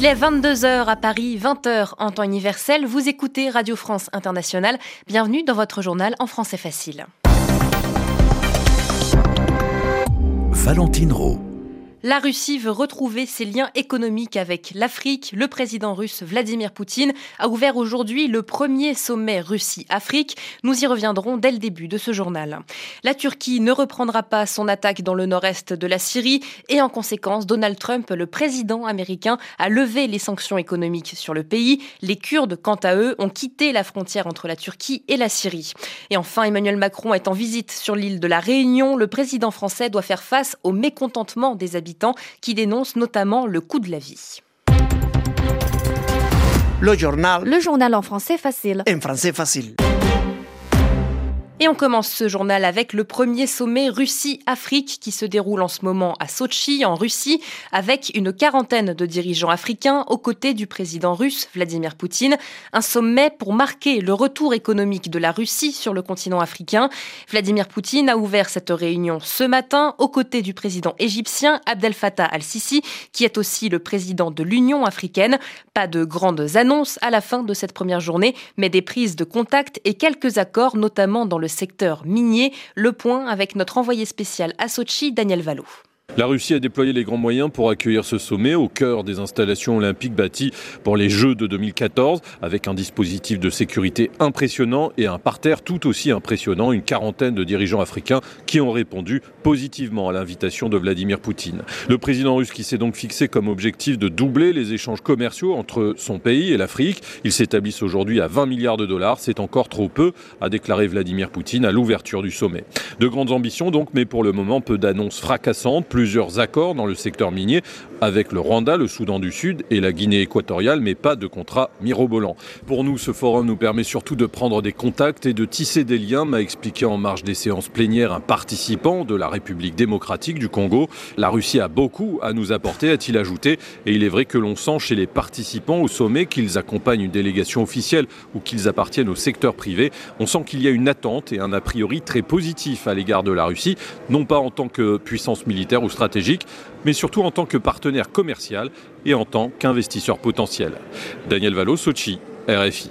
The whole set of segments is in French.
Il est 22h à Paris, 20h en temps universel. Vous écoutez Radio France Internationale. Bienvenue dans votre journal en français facile. Valentine Rowe. La Russie veut retrouver ses liens économiques avec l'Afrique. Le président russe Vladimir Poutine a ouvert aujourd'hui le premier sommet Russie-Afrique. Nous y reviendrons dès le début de ce journal. La Turquie ne reprendra pas son attaque dans le nord-est de la Syrie et en conséquence, Donald Trump, le président américain, a levé les sanctions économiques sur le pays. Les Kurdes, quant à eux, ont quitté la frontière entre la Turquie et la Syrie. Et enfin, Emmanuel Macron est en visite sur l'île de la Réunion. Le président français doit faire face au mécontentement des habitants qui dénoncent notamment le coût de la vie. Le journal. Le journal en français facile. En français facile. Et on commence ce journal avec le premier sommet Russie-Afrique qui se déroule en ce moment à Sochi, en Russie, avec une quarantaine de dirigeants africains aux côtés du président russe Vladimir Poutine. Un sommet pour marquer le retour économique de la Russie sur le continent africain. Vladimir Poutine a ouvert cette réunion ce matin aux côtés du président égyptien Abdel Fattah al-Sisi, qui est aussi le président de l'Union africaine. Pas de grandes annonces à la fin de cette première journée, mais des prises de contact et quelques accords, notamment dans le secteur minier. Le point avec notre envoyé spécial à Sochi, Daniel Valo. La Russie a déployé les grands moyens pour accueillir ce sommet au cœur des installations olympiques bâties pour les Jeux de 2014, avec un dispositif de sécurité impressionnant et un parterre tout aussi impressionnant, une quarantaine de dirigeants africains qui ont répondu positivement à l'invitation de Vladimir Poutine. Le président russe qui s'est donc fixé comme objectif de doubler les échanges commerciaux entre son pays et l'Afrique, ils s'établissent aujourd'hui à 20 milliards de dollars, c'est encore trop peu, a déclaré Vladimir Poutine à l'ouverture du sommet. De grandes ambitions donc, mais pour le moment peu d'annonces fracassantes plusieurs accords dans le secteur minier avec le Rwanda, le Soudan du Sud et la Guinée équatoriale, mais pas de contrat mirobolant. Pour nous, ce forum nous permet surtout de prendre des contacts et de tisser des liens, m'a expliqué en marge des séances plénières un participant de la République démocratique du Congo. La Russie a beaucoup à nous apporter, a-t-il ajouté, et il est vrai que l'on sent chez les participants au sommet qu'ils accompagnent une délégation officielle ou qu'ils appartiennent au secteur privé. On sent qu'il y a une attente et un a priori très positif à l'égard de la Russie, non pas en tant que puissance militaire stratégique, mais surtout en tant que partenaire commercial et en tant qu'investisseur potentiel. Daniel Valo, Sochi, RFI.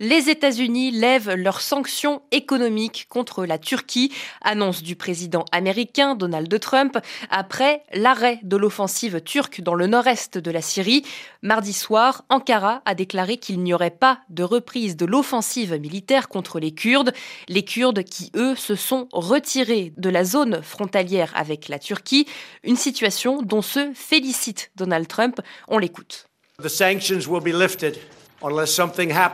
Les États-Unis lèvent leurs sanctions économiques contre la Turquie, annonce du président américain Donald Trump, après l'arrêt de l'offensive turque dans le nord-est de la Syrie. Mardi soir, Ankara a déclaré qu'il n'y aurait pas de reprise de l'offensive militaire contre les Kurdes, les Kurdes qui, eux, se sont retirés de la zone frontalière avec la Turquie, une situation dont se félicite Donald Trump. On l'écoute.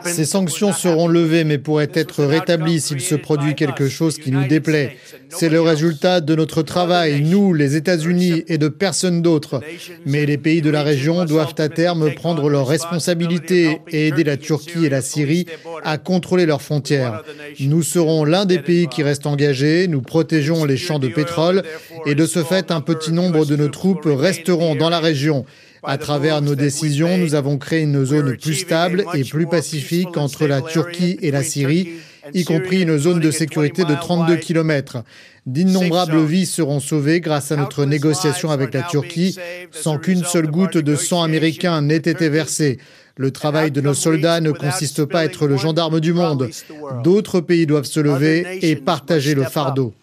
Ces sanctions seront levées, mais pourraient être rétablies s'il se produit quelque chose qui nous déplaît. C'est le résultat de notre travail, nous, les États-Unis, et de personne d'autre. Mais les pays de la région doivent à terme prendre leurs responsabilités et aider la Turquie et la Syrie à contrôler leurs frontières. Nous serons l'un des pays qui restent engagés, nous protégeons les champs de pétrole, et de ce fait, un petit nombre de nos troupes resteront dans la région. À travers nos décisions, nous avons créé une zone plus stable et plus pacifique entre la Turquie et la Syrie, y compris une zone de sécurité de 32 km. D'innombrables vies seront sauvées grâce à notre négociation avec la Turquie, sans qu'une seule goutte de sang américain n'ait été versée. Le travail de nos soldats ne consiste pas à être le gendarme du monde. D'autres pays doivent se lever et partager le fardeau.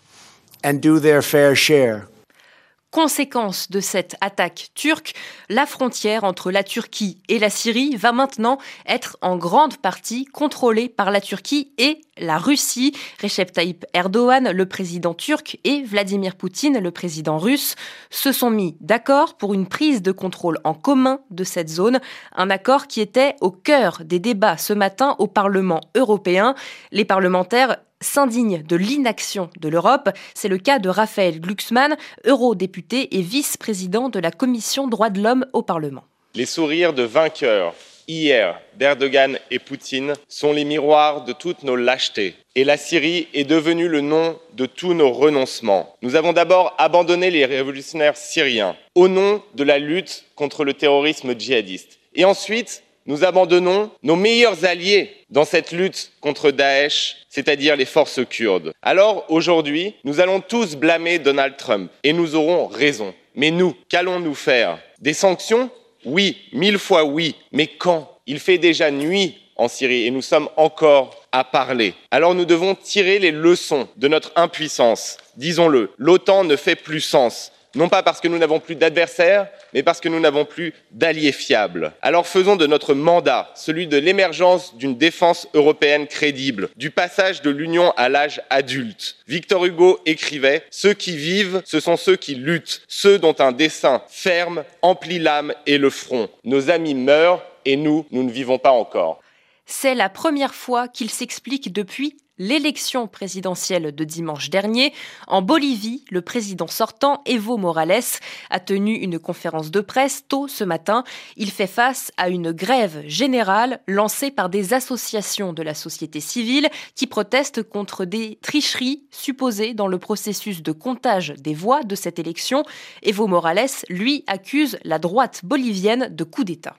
Conséquence de cette attaque turque, la frontière entre la Turquie et la Syrie va maintenant être en grande partie contrôlée par la Turquie et la Russie. Recep Tayyip Erdogan, le président turc, et Vladimir Poutine, le président russe, se sont mis d'accord pour une prise de contrôle en commun de cette zone, un accord qui était au cœur des débats ce matin au Parlement européen. Les parlementaires s'indigne de l'inaction de l'Europe. C'est le cas de Raphaël Glucksmann, eurodéputé et vice-président de la Commission droits de l'homme au Parlement. Les sourires de vainqueurs hier d'Erdogan et Poutine sont les miroirs de toutes nos lâchetés. Et la Syrie est devenue le nom de tous nos renoncements. Nous avons d'abord abandonné les révolutionnaires syriens au nom de la lutte contre le terrorisme djihadiste. Et ensuite, nous abandonnons nos meilleurs alliés dans cette lutte contre Daesh, c'est-à-dire les forces kurdes. Alors aujourd'hui, nous allons tous blâmer Donald Trump et nous aurons raison. Mais nous, qu'allons-nous faire? Des sanctions? Oui, mille fois oui. Mais quand? Il fait déjà nuit en Syrie et nous sommes encore à parler. Alors nous devons tirer les leçons de notre impuissance. Disons-le, l'OTAN ne fait plus sens non pas parce que nous n'avons plus d'adversaires, mais parce que nous n'avons plus d'alliés fiables. Alors faisons de notre mandat celui de l'émergence d'une défense européenne crédible, du passage de l'Union à l'âge adulte. Victor Hugo écrivait Ceux qui vivent, ce sont ceux qui luttent, ceux dont un dessein ferme emplit l'âme et le front. Nos amis meurent et nous, nous ne vivons pas encore. C'est la première fois qu'il s'explique depuis l'élection présidentielle de dimanche dernier. En Bolivie, le président sortant, Evo Morales, a tenu une conférence de presse tôt ce matin. Il fait face à une grève générale lancée par des associations de la société civile qui protestent contre des tricheries supposées dans le processus de comptage des voix de cette élection. Evo Morales, lui, accuse la droite bolivienne de coup d'État.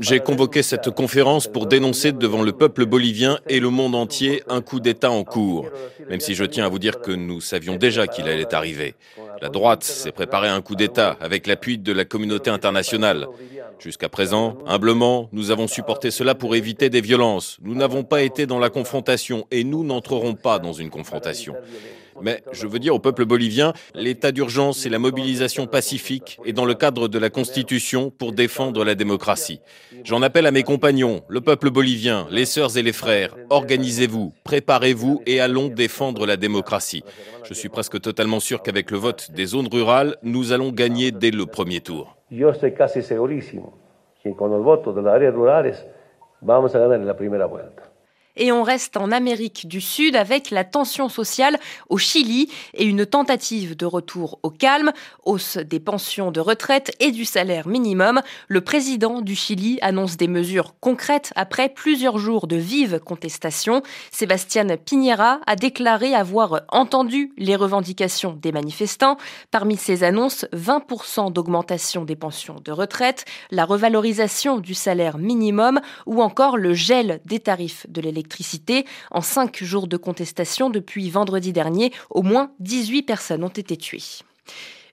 J'ai convoqué cette conférence pour dénoncer devant le peuple bolivien et le monde entier un coup d'État en cours, même si je tiens à vous dire que nous savions déjà qu'il allait arriver. La droite s'est préparée à un coup d'État avec l'appui de la communauté internationale. Jusqu'à présent, humblement, nous avons supporté cela pour éviter des violences. Nous n'avons pas été dans la confrontation et nous n'entrerons pas dans une confrontation. Mais je veux dire au peuple bolivien, l'état d'urgence et la mobilisation pacifique est dans le cadre de la Constitution pour défendre la démocratie. J'en appelle à mes compagnons, le peuple bolivien, les sœurs et les frères, organisez-vous, préparez-vous et allons défendre la démocratie. Je suis presque totalement sûr qu'avec le vote des zones rurales, nous allons gagner dès le premier tour. Yo estoy casi segurísimo que con los votos de las áreas rurales vamos a ganar en la primera vuelta. Et on reste en Amérique du Sud avec la tension sociale au Chili et une tentative de retour au calme, hausse des pensions de retraite et du salaire minimum. Le président du Chili annonce des mesures concrètes après plusieurs jours de vives contestations. Sébastien Piñera a déclaré avoir entendu les revendications des manifestants. Parmi ces annonces, 20% d'augmentation des pensions de retraite, la revalorisation du salaire minimum ou encore le gel des tarifs de l'électricité en cinq jours de contestation depuis vendredi dernier, au moins 18 personnes ont été tuées.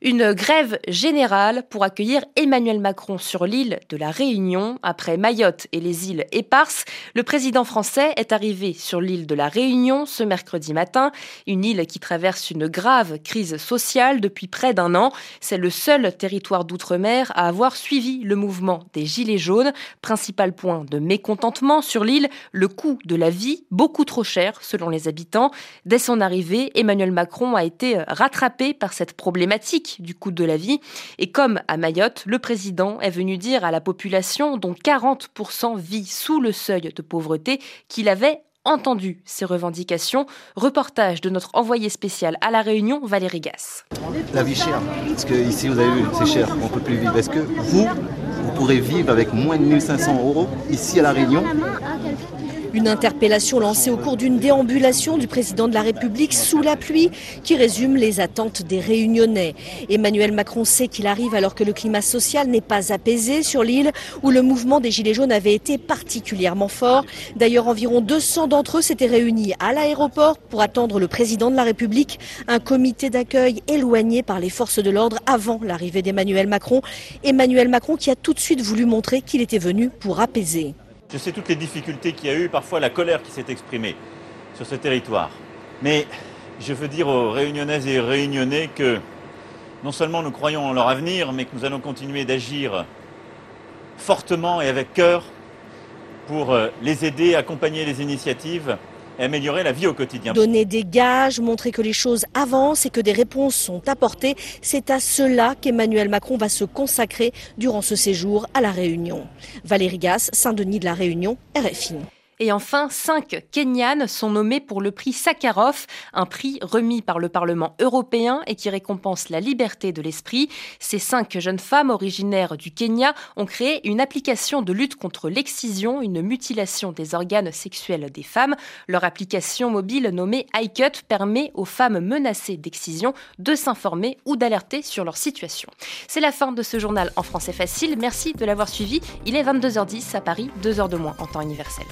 Une grève générale pour accueillir Emmanuel Macron sur l'île de la Réunion. Après Mayotte et les îles éparses, le président français est arrivé sur l'île de la Réunion ce mercredi matin, une île qui traverse une grave crise sociale depuis près d'un an. C'est le seul territoire d'outre-mer à avoir suivi le mouvement des Gilets jaunes. Principal point de mécontentement sur l'île, le coût de la vie, beaucoup trop cher selon les habitants. Dès son arrivée, Emmanuel Macron a été rattrapé par cette problématique du coût de la vie. Et comme à Mayotte, le président est venu dire à la population, dont 40% vit sous le seuil de pauvreté, qu'il avait entendu ces revendications. Reportage de notre envoyé spécial à La Réunion, Valérie Gasse. La vie chère, parce que ici vous avez vu, c'est cher, on ne peut plus vivre. Est-ce que vous, vous pourrez vivre avec moins de 1500 euros ici à La Réunion? Une interpellation lancée au cours d'une déambulation du président de la République sous la pluie qui résume les attentes des Réunionnais. Emmanuel Macron sait qu'il arrive alors que le climat social n'est pas apaisé sur l'île où le mouvement des Gilets jaunes avait été particulièrement fort. D'ailleurs, environ 200 d'entre eux s'étaient réunis à l'aéroport pour attendre le président de la République, un comité d'accueil éloigné par les forces de l'ordre avant l'arrivée d'Emmanuel Macron. Emmanuel Macron qui a tout de suite voulu montrer qu'il était venu pour apaiser. Je sais toutes les difficultés qu'il y a eu, parfois la colère qui s'est exprimée sur ce territoire. Mais je veux dire aux réunionnaises et réunionnais que non seulement nous croyons en leur avenir, mais que nous allons continuer d'agir fortement et avec cœur pour euh, les aider, accompagner les initiatives améliorer la vie au quotidien. Donner des gages, montrer que les choses avancent et que des réponses sont apportées, c'est à cela qu'Emmanuel Macron va se consacrer durant ce séjour à La Réunion. Valérie Gasse, Saint-Denis de La Réunion, RFI. Et enfin, cinq Kenyanes sont nommés pour le prix Sakharov, un prix remis par le Parlement européen et qui récompense la liberté de l'esprit. Ces cinq jeunes femmes originaires du Kenya ont créé une application de lutte contre l'excision, une mutilation des organes sexuels des femmes. Leur application mobile nommée iCut permet aux femmes menacées d'excision de s'informer ou d'alerter sur leur situation. C'est la fin de ce journal en français facile. Merci de l'avoir suivi. Il est 22h10 à Paris, 2 heures de moins en temps universel.